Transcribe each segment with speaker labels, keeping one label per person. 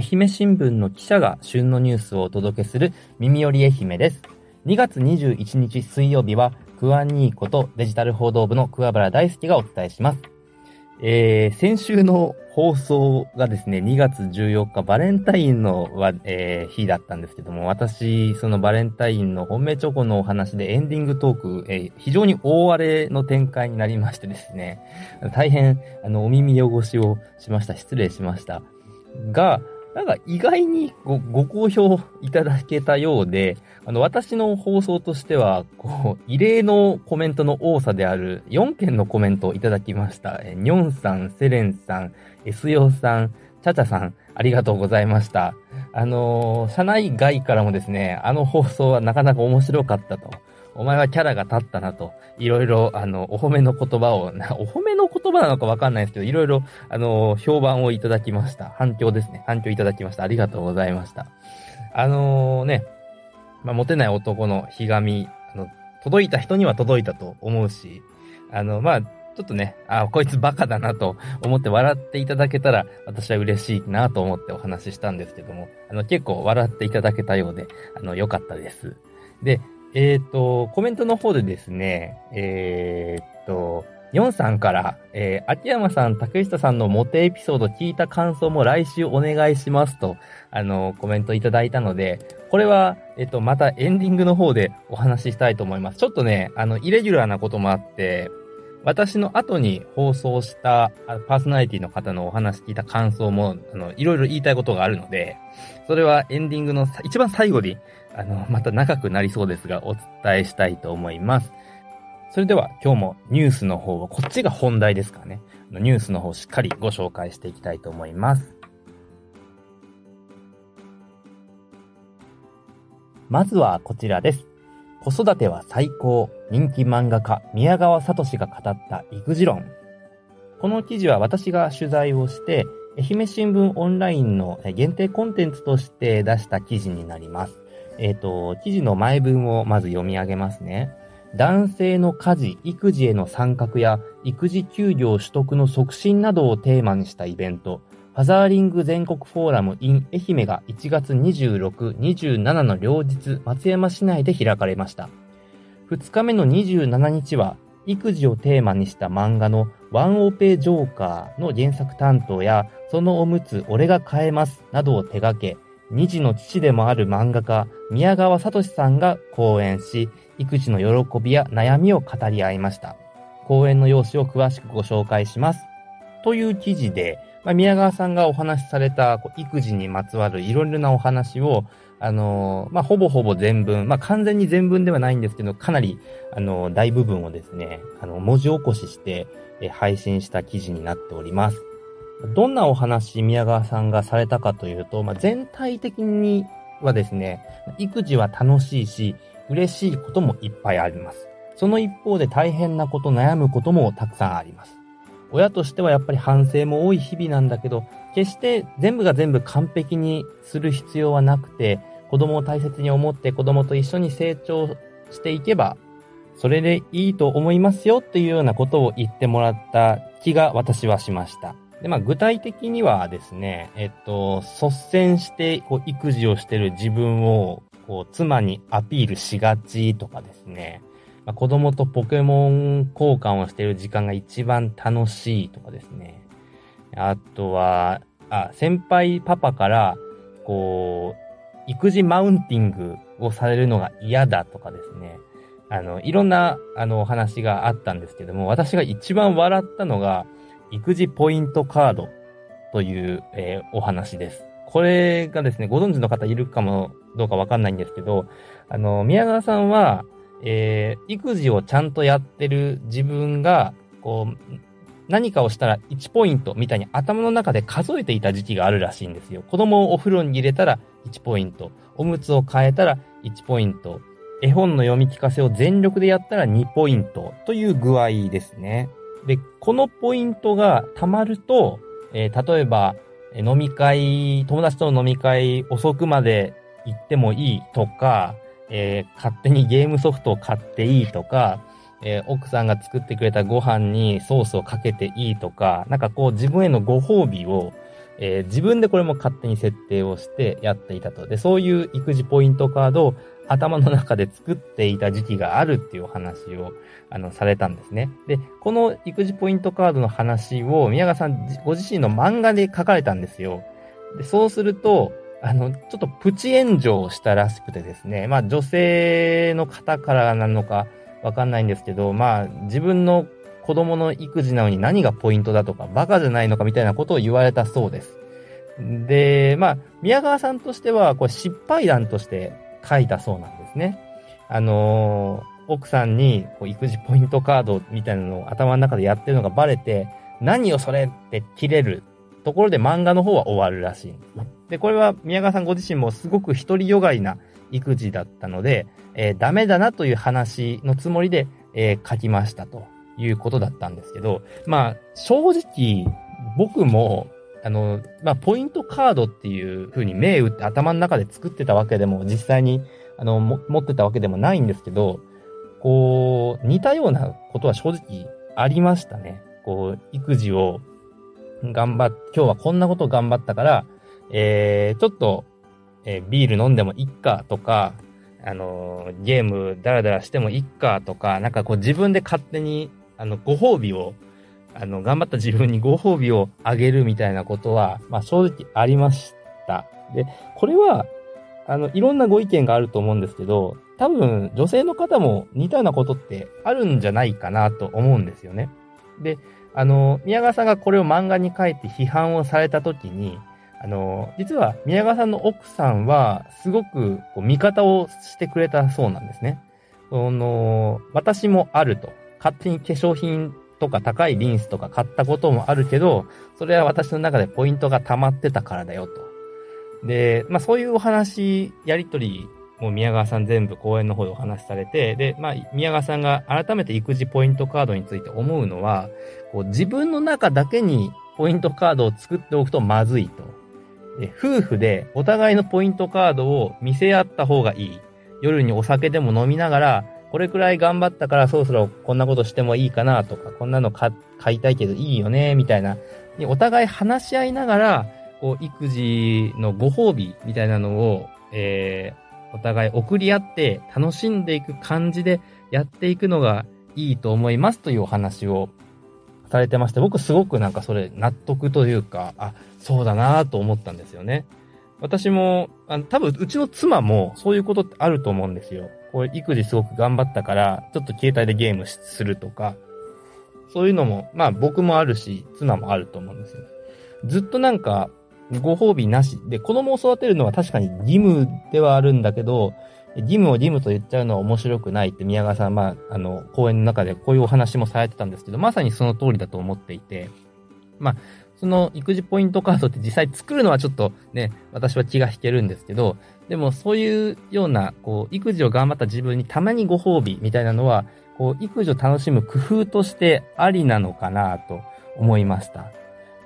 Speaker 1: 愛媛新聞の記者が旬のニュースをお届けする耳より愛媛です。2月21日水曜日は、クアニーことデジタル報道部の桑原大輔がお伝えします。えー、先週の放送がですね、2月14日バレンタインのは、えー、日だったんですけども、私、そのバレンタインの本命チョコのお話でエンディングトーク、えー、非常に大荒れの展開になりましてですね、大変、あの、お耳汚しをしました。失礼しました。が、なんか意外にごご好評いただけたようで、あの、私の放送としては、こう、異例のコメントの多さである4件のコメントをいただきました。え、ニョンさん、セレンさん、エスヨさん、チャチャさん、ありがとうございました。あのー、社内外からもですね、あの放送はなかなか面白かったと。お前はキャラが立ったなと、いろいろ、あの、お褒めの言葉を、お褒めの言葉なのかわかんないですけど、いろいろ、あの、評判をいただきました。反響ですね。反響いただきました。ありがとうございました。あのー、ね、まあ、モテない男のひがみ、あの、届いた人には届いたと思うし、あの、まあ、ちょっとね、あ、こいつバカだなと思って笑っていただけたら、私は嬉しいなと思ってお話ししたんですけども、あの、結構笑っていただけたようで、あの、良かったです。で、えっ、ー、と、コメントの方でですね、えっ、ー、と、ヨンさんから、えー、秋山さん、竹下さんのモテエピソード聞いた感想も来週お願いしますと、あの、コメントいただいたので、これは、えっと、またエンディングの方でお話ししたいと思います。ちょっとね、あの、イレギュラーなこともあって、私の後に放送したパーソナリティの方のお話聞いた感想も、あの、いろいろ言いたいことがあるので、それはエンディングの一番最後にあの、また長くなりそうですが、お伝えしたいと思います。それでは今日もニュースの方を、こっちが本題ですかね。ニュースの方しっかりご紹介していきたいと思います。まずはこちらです。子育ては最高。人気漫画家宮川聡が語った育児論。この記事は私が取材をして、愛媛新聞オンラインの限定コンテンツとして出した記事になります。えっ、ー、と、記事の前文をまず読み上げますね。男性の家事、育児への参画や育児休業取得の促進などをテーマにしたイベント、ファザーリング全国フォーラム in 愛媛が1月26、27の両日、松山市内で開かれました。2日目の27日は、育児をテーマにした漫画のワンオペジョーカーの原作担当や、そのおむつ俺が変えますなどを手掛け、二児の父でもある漫画家、宮川聡さんが講演し、育児の喜びや悩みを語り合いました。講演の用紙を詳しくご紹介します。という記事で、まあ、宮川さんがお話しされた育児にまつわるいろいろなお話を、あのー、まあ、ほぼほぼ全文、まあ、完全に全文ではないんですけど、かなり、あのー、大部分をですね、あの、文字起こしして、配信した記事になっております。どんなお話宮川さんがされたかというと、まあ、全体的にはですね、育児は楽しいし、嬉しいこともいっぱいあります。その一方で大変なこと、悩むこともたくさんあります。親としてはやっぱり反省も多い日々なんだけど、決して全部が全部完璧にする必要はなくて、子供を大切に思って子供と一緒に成長していけば、それでいいと思いますよっていうようなことを言ってもらった気が私はしました。で、まあ、具体的にはですね、えっと、率先して、こう、育児をしてる自分を、こう、妻にアピールしがちとかですね、まあ、子供とポケモン交換をしてる時間が一番楽しいとかですね。あとは、あ、先輩パパから、こう、育児マウンティングをされるのが嫌だとかですね。あの、いろんな、あの、話があったんですけども、私が一番笑ったのが、育児ポイントカードという、えー、お話です。これがですね、ご存知の方いるかもどうかわかんないんですけど、あの、宮川さんは、えー、育児をちゃんとやってる自分が、こう、何かをしたら1ポイントみたいに頭の中で数えていた時期があるらしいんですよ。子供をお風呂に入れたら1ポイント。おむつを変えたら1ポイント。絵本の読み聞かせを全力でやったら2ポイントという具合ですね。で、このポイントが溜まると、えー、例えば、飲み会、友達との飲み会遅くまで行ってもいいとか、えー、勝手にゲームソフトを買っていいとか、えー、奥さんが作ってくれたご飯にソースをかけていいとか、なんかこう自分へのご褒美を、えー、自分でこれも勝手に設定をしてやっていたと。で、そういう育児ポイントカードを頭の中で作っていた時期があるっていうお話を、あの、されたんですね。で、この育児ポイントカードの話を宮川さんご自身の漫画で書かれたんですよ。で、そうすると、あの、ちょっとプチ炎上したらしくてですね、まあ女性の方からなのかわかんないんですけど、まあ自分の子供の育児なのに何がポイントだとか、バカじゃないのかみたいなことを言われたそうです。で、まあ、宮川さんとしては、これ失敗談として書いたそうなんですね。あのー、奥さんにこう育児ポイントカードみたいなのを頭の中でやってるのがバレて、何をそれって切れるところで漫画の方は終わるらしい。で、これは宮川さんご自身もすごく独りよがりな育児だったので、えー、ダメだなという話のつもりで、えー、書きましたということだったんですけど、まあ、正直、僕も、あの、まあ、ポイントカードっていう風に銘打って頭の中で作ってたわけでも、実際に、あの、持ってたわけでもないんですけど、こう、似たようなことは正直ありましたね。こう、育児を頑張っ、今日はこんなことを頑張ったから、えー、ちょっと、えー、ビール飲んでもいっかとか、あのー、ゲームダラダラしてもいっかとか、なんかこう自分で勝手に、あの、ご褒美を、あの、頑張った自分にご褒美をあげるみたいなことは、まあ正直ありました。で、これは、あの、いろんなご意見があると思うんですけど、多分女性の方も似たようなことってあるんじゃないかなと思うんですよね。で、あの、宮川さんがこれを漫画に書いて批判をされたときに、あの、実は宮川さんの奥さんは、すごくこう味方をしてくれたそうなんですね。その、私もあると。勝手に化粧品とか高いリンスとか買ったこともあるけど、それは私の中でポイントが溜まってたからだよと。で、まあそういうお話、やりとりも宮川さん全部講演の方でお話しされて、で、まあ、宮川さんが改めて育児ポイントカードについて思うのは、こう自分の中だけにポイントカードを作っておくとまずいと。で夫婦でお互いのポイントカードを見せ合った方がいい。夜にお酒でも飲みながら、これくらい頑張ったからそろそろこんなことしてもいいかなとか、こんなの買いたいけどいいよね、みたいな。お互い話し合いながら、こう、育児のご褒美みたいなのを、えー、お互い送り合って楽しんでいく感じでやっていくのがいいと思いますというお話をされてまして、僕すごくなんかそれ納得というか、あ、そうだなと思ったんですよね。私も、あの多分うちの妻もそういうことってあると思うんですよ。こう育児すごく頑張ったから、ちょっと携帯でゲームするとか、そういうのも、まあ僕もあるし、妻もあると思うんですよ。ずっとなんか、ご褒美なし。で、子供を育てるのは確かに義務ではあるんだけど、義務を義務と言っちゃうのは面白くないって宮川さん、まあ、あの、講演の中でこういうお話もされてたんですけど、まさにその通りだと思っていて、まあ、その育児ポイントカードって実際作るのはちょっとね、私は気が引けるんですけど、でもそういうような、こう、育児を頑張った自分にたまにご褒美みたいなのは、こう、育児を楽しむ工夫としてありなのかなと思いました。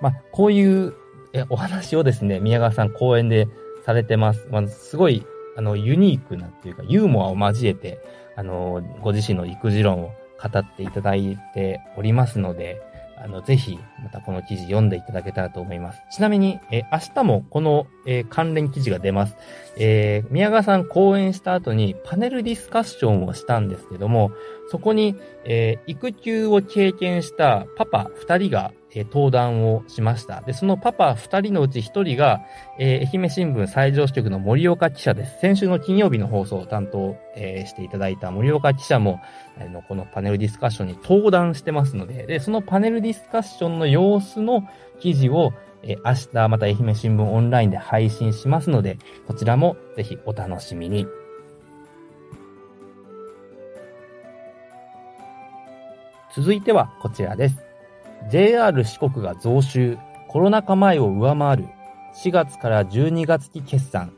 Speaker 1: まあ、こういうえお話をですね、宮川さん講演でされてます。まあ、すごい、あの、ユニークなっていうか、ユーモアを交えて、あの、ご自身の育児論を語っていただいておりますので、あの、ぜひ、またこの記事読んでいただけたらと思います。ちなみに、え明日もこの、え関連記事が出ます。えー、宮川さん講演した後にパネルディスカッションをしたんですけども、そこに、えー、育休を経験したパパ2人がえ登壇をしました。で、そのパパ二人のうち一人が、えー、愛媛新聞最上支局の森岡記者です。先週の金曜日の放送を担当、えー、していただいた森岡記者も、あの、このパネルディスカッションに登壇してますので、で、そのパネルディスカッションの様子の記事を、えー、明日また愛媛新聞オンラインで配信しますので、こちらもぜひお楽しみに。続いてはこちらです。JR 四国が増収、コロナ禍前を上回る、4月から12月期決算。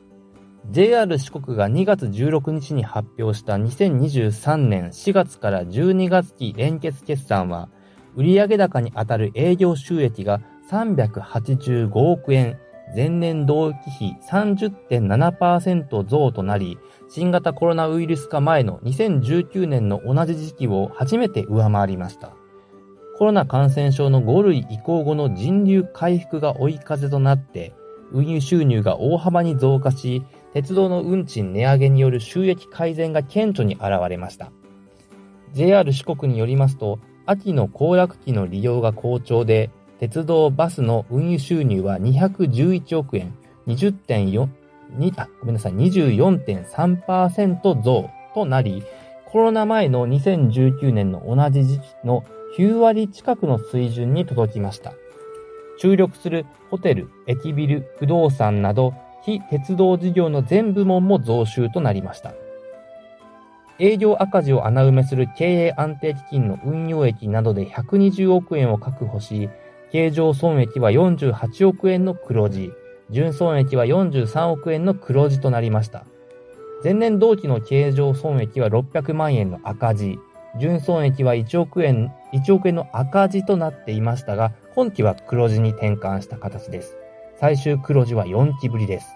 Speaker 1: JR 四国が2月16日に発表した2023年4月から12月期連結決算は、売上高にあたる営業収益が385億円、前年同期比30.7%増となり、新型コロナウイルス化前の2019年の同じ時期を初めて上回りました。コロナ感染症の5類移行後の人流回復が追い風となって、運輸収入が大幅に増加し、鉄道の運賃値上げによる収益改善が顕著に現れました。JR 四国によりますと、秋の行楽期の利用が好調で、鉄道バスの運輸収入は211億円、20.4、あ、ごめんなさい、24.3%増となり、コロナ前の2019年の同じ時期の9割近くの水準に届きました。注力するホテル、駅ビル、不動産など非鉄道事業の全部門も増収となりました。営業赤字を穴埋めする経営安定基金の運用益などで120億円を確保し、経常損益は48億円の黒字、純損益は43億円の黒字となりました。前年同期の経常損益は600万円の赤字、純損益は1億円、1億円の赤字となっていましたが、今期は黒字に転換した形です。最終黒字は4期ぶりです。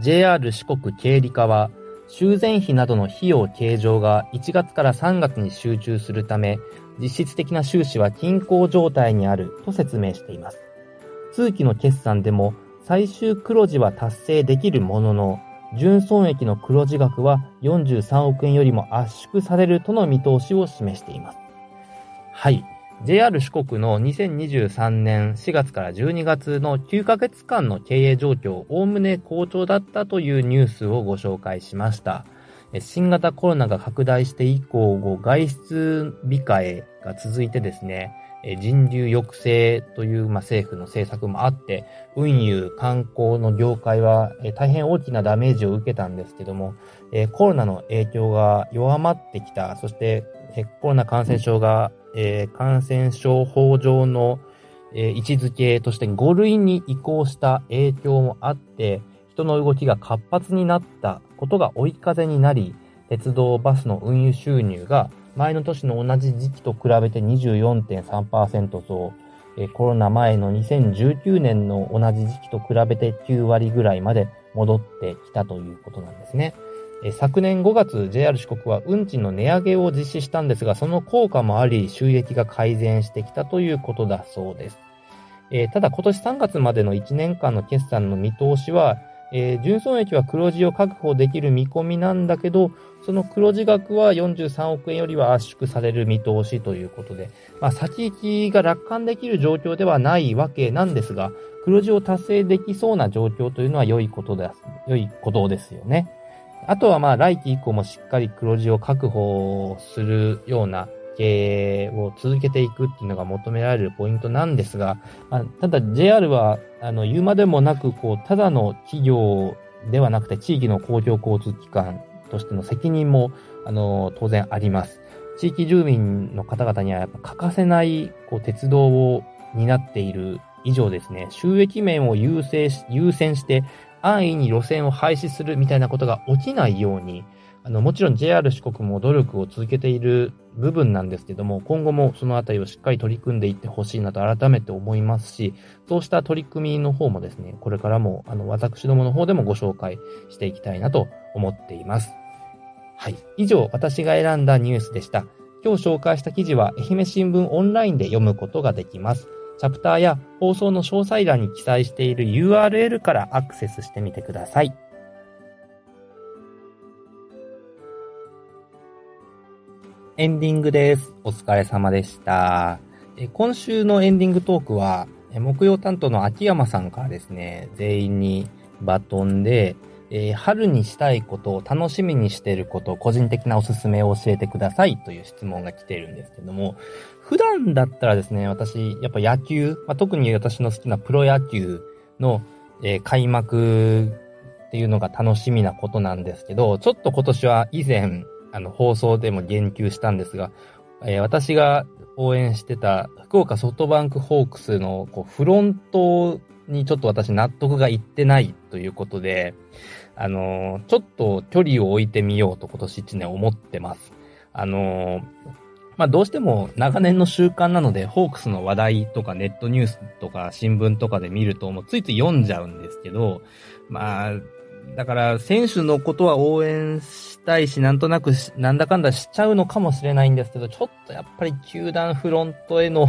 Speaker 1: JR 四国経理課は、修繕費などの費用計上が1月から3月に集中するため、実質的な収支は均衡状態にあると説明しています。通期の決算でも最終黒字は達成できるものの、純損益の黒字額は43億円よりも圧縮されるとの見通しを示しています。はい。JR 四国の2023年4月から12月の9ヶ月間の経営状況、おおむね好調だったというニュースをご紹介しました。新型コロナが拡大して以降、外出控えが続いてですね、人流抑制という、ま、政府の政策もあって、運輸、観光の業界は、大変大きなダメージを受けたんですけども、コロナの影響が弱まってきた、そして、コロナ感染症が、え感染症法上のえ、位置づけとして5類に移行した影響もあって、人の動きが活発になったことが追い風になり、鉄道バスの運輸収入が前の年の同じ時期と比べて24.3%増え、コロナ前の2019年の同じ時期と比べて9割ぐらいまで戻ってきたということなんですね。昨年5月、JR 四国は運賃の値上げを実施したんですが、その効果もあり、収益が改善してきたということだそうです。えただ今年3月までの1年間の決算の見通しは、えー、純損益は黒字を確保できる見込みなんだけど、その黒字額は43億円よりは圧縮される見通しということで、まあ、先行きが楽観できる状況ではないわけなんですが、黒字を達成できそうな状況というのは良いことです、良いことですよね。あとはまあ来期以降もしっかり黒字を確保するような経営を続けていくっていうのが求められるポイントなんですが、あ、ただ JR は、あの、言うまでもなく、こう、ただの企業ではなくて地域の公共交通機関としての責任も、あの、当然あります。地域住民の方々にはやっぱ欠かせない、こう、鉄道を担っている以上ですね、収益面を優先し、優先して、安易に路線を廃止するみたいなことが起きないように、あの、もちろん JR 四国も努力を続けている部分なんですけども、今後もそのあたりをしっかり取り組んでいってほしいなと改めて思いますし、そうした取り組みの方もですね、これからも、あの、私どもの方でもご紹介していきたいなと思っています。はい。以上、私が選んだニュースでした。今日紹介した記事は、愛媛新聞オンラインで読むことができます。チャプターや放送の詳細欄に記載している URL からアクセスしてみてください。エンディングです。お疲れ様でした。今週のエンディングトークは、木曜担当の秋山さんからですね、全員にバトンで、えー、春にしたいことを楽しみにしていること、個人的なおすすめを教えてくださいという質問が来ているんですけども、普段だったらですね、私、やっぱ野球、まあ、特に私の好きなプロ野球の、えー、開幕っていうのが楽しみなことなんですけど、ちょっと今年は以前、あの、放送でも言及したんですが、えー、私が応援してた福岡ソフトバンクホークスのこうフロントにちょっと私納得がいってないということで、あの、ちょっと距離を置いてみようと今年1年思ってます。あの、まあ、どうしても長年の習慣なので、ホークスの話題とかネットニュースとか新聞とかで見ると、もうついつい読んじゃうんですけど、まあ、だから選手のことは応援したいし、なんとなくなんだかんだしちゃうのかもしれないんですけど、ちょっとやっぱり球団フロントへの、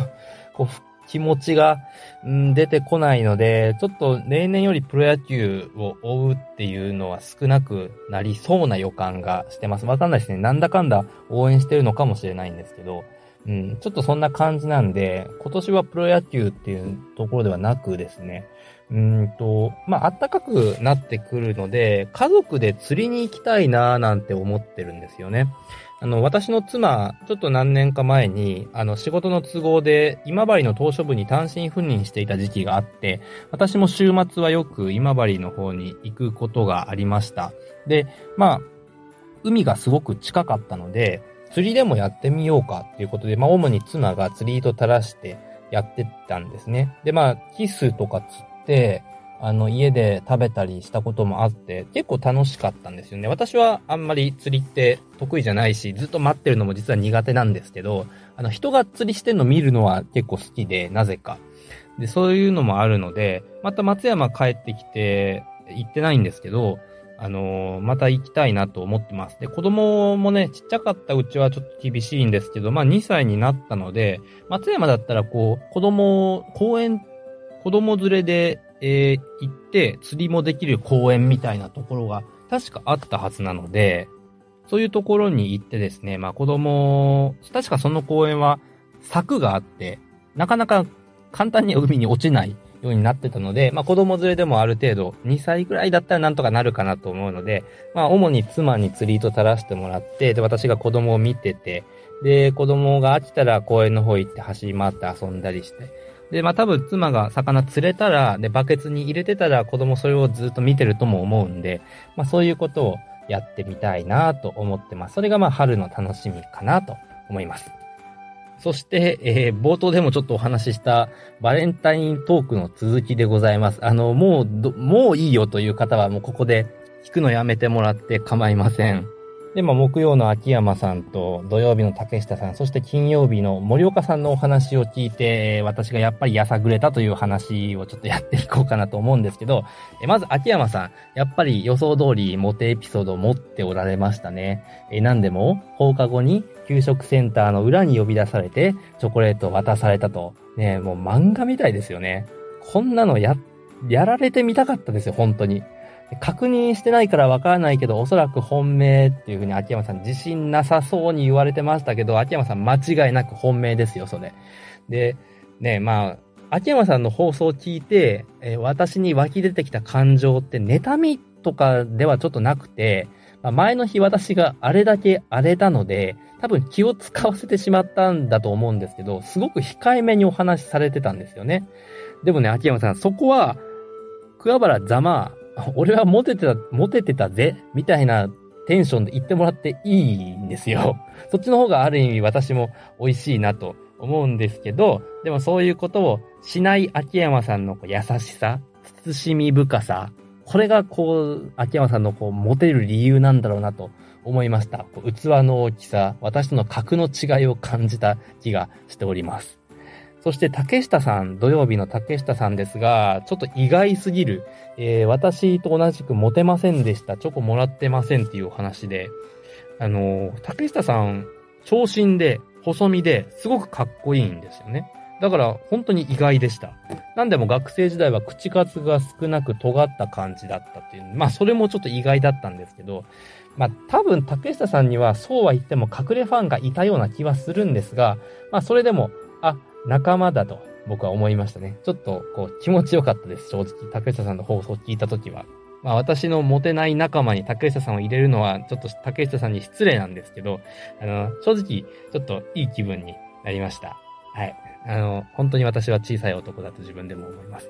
Speaker 1: こう、気持ちが、うん、出てこないので、ちょっと例年よりプロ野球を追うっていうのは少なくなりそうな予感がしてます。わかんないですね。なんだかんだ応援してるのかもしれないんですけど、うん、ちょっとそんな感じなんで、今年はプロ野球っていうところではなくですね、うんと、まあ、暖かくなってくるので、家族で釣りに行きたいなーなんて思ってるんですよね。あの、私の妻、ちょっと何年か前に、あの、仕事の都合で、今治の島しょ部に単身赴任していた時期があって、私も週末はよく今治の方に行くことがありました。で、まあ、海がすごく近かったので、釣りでもやってみようかっていうことで、まあ、主に妻が釣り糸垂らしてやってたんですね。で、まあ、キスとか釣って、あの、家で食べたりしたこともあって、結構楽しかったんですよね。私はあんまり釣りって得意じゃないし、ずっと待ってるのも実は苦手なんですけど、あの、人が釣りしてんの見るのは結構好きで、なぜか。で、そういうのもあるので、また松山帰ってきて、行ってないんですけど、あのー、また行きたいなと思ってます。で、子供もね、ちっちゃかったうちはちょっと厳しいんですけど、まあ2歳になったので、松山だったらこう、子供、公園、子供連れでえー、行って釣りもできる公園みたいなところが確かあったはずなので、そういうところに行ってですね、まあ子供、確かその公園は柵があって、なかなか簡単に海に落ちないようになってたので、まあ子供連れでもある程度2歳ぐらいだったらなんとかなるかなと思うので、まあ主に妻に釣り糸垂らしてもらって、で私が子供を見てて、で子供が飽きたら公園の方行って走り回って遊んだりして、で、まあ多分妻が魚釣れたら、で、バケツに入れてたら子供それをずっと見てるとも思うんで、まあそういうことをやってみたいなと思ってます。それがまあ春の楽しみかなと思います。そして、えー、冒頭でもちょっとお話ししたバレンタイントークの続きでございます。あの、もうもういいよという方はもうここで聞くのやめてもらって構いません。で、まあ、木曜の秋山さんと、土曜日の竹下さん、そして金曜日の森岡さんのお話を聞いて、私がやっぱりやさぐれたという話をちょっとやっていこうかなと思うんですけど、まず秋山さん、やっぱり予想通りモテエピソードを持っておられましたね。え、なんでも、放課後に給食センターの裏に呼び出されて、チョコレートを渡されたと。ね、もう漫画みたいですよね。こんなのや、やられてみたかったですよ、本当に。確認してないからわからないけど、おそらく本命っていうふうに秋山さん自信なさそうに言われてましたけど、秋山さん間違いなく本命ですよ、それ。で、ね、まあ、秋山さんの放送を聞いて、えー、私に湧き出てきた感情って妬みとかではちょっとなくて、まあ、前の日私があれだけ荒れたので、多分気を使わせてしまったんだと思うんですけど、すごく控えめにお話しされてたんですよね。でもね、秋山さん、そこは、桑原ざま 俺はモテてた、モテてたぜ、みたいなテンションで言ってもらっていいんですよ。そっちの方がある意味私も美味しいなと思うんですけど、でもそういうことをしない秋山さんの優しさ、慎み深さ、これがこう、秋山さんのこう、モテる理由なんだろうなと思いました。器の大きさ、私との格の違いを感じた気がしております。そして竹下さん、土曜日の竹下さんですが、ちょっと意外すぎる、えー、私と同じくモテませんでした。チョコもらってませんっていうお話で、あのー、竹下さん、長身で、細身で、すごくかっこいいんですよね。だから、本当に意外でした。なんでも学生時代は口数が少なく尖った感じだったっていう。まあ、それもちょっと意外だったんですけど、まあ、多分竹下さんにはそうは言っても隠れファンがいたような気はするんですが、まあ、それでも、仲間だと僕は思いましたね。ちょっとこう気持ちよかったです、正直。竹下さんの放送を聞いたときは。まあ私のモテない仲間に竹下さんを入れるのはちょっと竹下さんに失礼なんですけど、あの、正直ちょっといい気分になりました。はい。あの、本当に私は小さい男だと自分でも思います。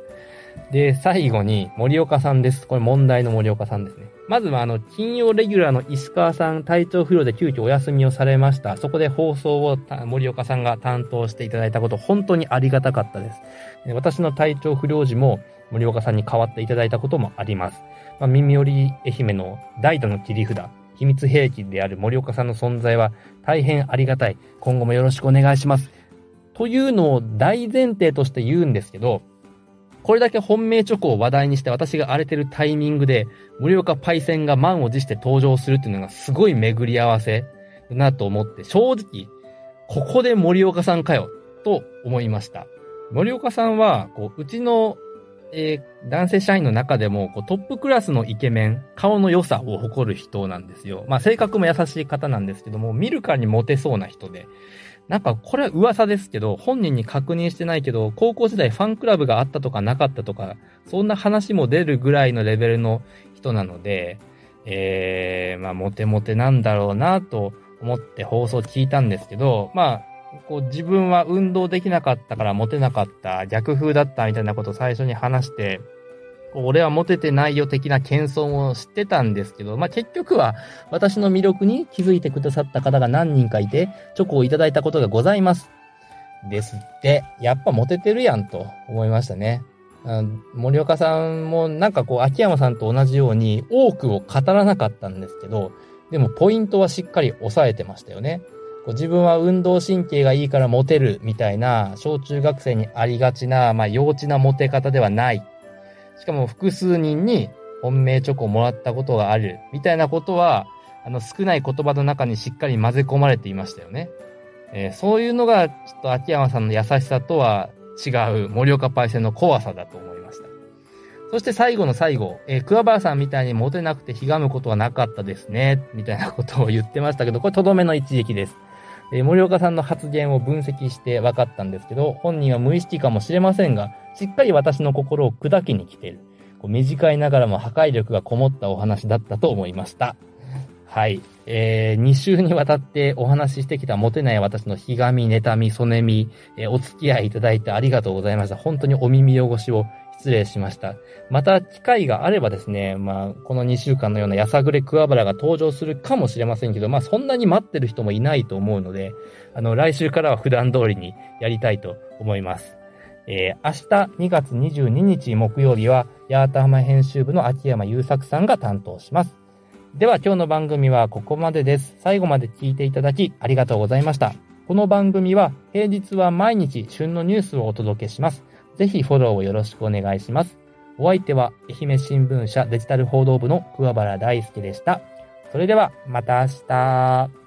Speaker 1: で、最後に森岡さんです。これ問題の森岡さんですね。まずはあの、金曜レギュラーの石川さん、体調不良で急遽お休みをされました。そこで放送を森岡さんが担当していただいたこと、本当にありがたかったです。私の体調不良時も森岡さんに代わっていただいたこともあります。まあ、耳寄り愛媛の代打の切り札、秘密兵器である森岡さんの存在は大変ありがたい。今後もよろしくお願いします。というのを大前提として言うんですけど、これだけ本命チョコを話題にして私が荒れてるタイミングで、森岡パイセンが満を持して登場するっていうのがすごい巡り合わせだなと思って、正直、ここで森岡さんかよ、と思いました。森岡さんは、こう、うちの、えー、男性社員の中でもこう、トップクラスのイケメン、顔の良さを誇る人なんですよ。まあ、性格も優しい方なんですけども、見るからにモテそうな人で。なんか、これは噂ですけど、本人に確認してないけど、高校時代ファンクラブがあったとかなかったとか、そんな話も出るぐらいのレベルの人なので、えー、まあ、モテモテなんだろうなと思って放送聞いたんですけど、まあ、こう自分は運動できなかったからモテなかった、逆風だったみたいなことを最初に話して、俺はモテてないよ的な謙遜を知ってたんですけど、まあ、結局は私の魅力に気づいてくださった方が何人かいて、チョコをいただいたことがございます。ですって、やっぱモテてるやんと思いましたね。森岡さんもなんかこう秋山さんと同じように多くを語らなかったんですけど、でもポイントはしっかり押さえてましたよね。こう自分は運動神経がいいからモテるみたいな小中学生にありがちな、まあ幼稚なモテ方ではないしかも複数人に本命チョコをもらったことがある、みたいなことは、あの少ない言葉の中にしっかり混ぜ込まれていましたよね。えー、そういうのが、ちょっと秋山さんの優しさとは違う森岡パイセンの怖さだと思いました。そして最後の最後、えー、桑原さんみたいにモテなくてひがむことはなかったですね、みたいなことを言ってましたけど、これとどめの一撃です。えー、森岡さんの発言を分析して分かったんですけど、本人は無意識かもしれませんが、しっかり私の心を砕きに来ている。こう短いながらも破壊力がこもったお話だったと思いました。はい。えー、2週にわたってお話ししてきたモテない私のひがみ、妬み、そねみ、えー、お付き合いいただいてありがとうございました。本当にお耳汚しを失礼しました。また機会があればですね、まあ、この2週間のようなやさぐれ桑原が登場するかもしれませんけど、まあ、そんなに待ってる人もいないと思うので、あの、来週からは普段通りにやりたいと思います。えー、明日2月22日木曜日は、八幡浜編集部の秋山優作さんが担当します。では今日の番組はここまでです。最後まで聞いていただきありがとうございました。この番組は平日は毎日旬のニュースをお届けします。ぜひフォローをよろしくお願いします。お相手は愛媛新聞社デジタル報道部の桑原大輔でした。それではまた明日。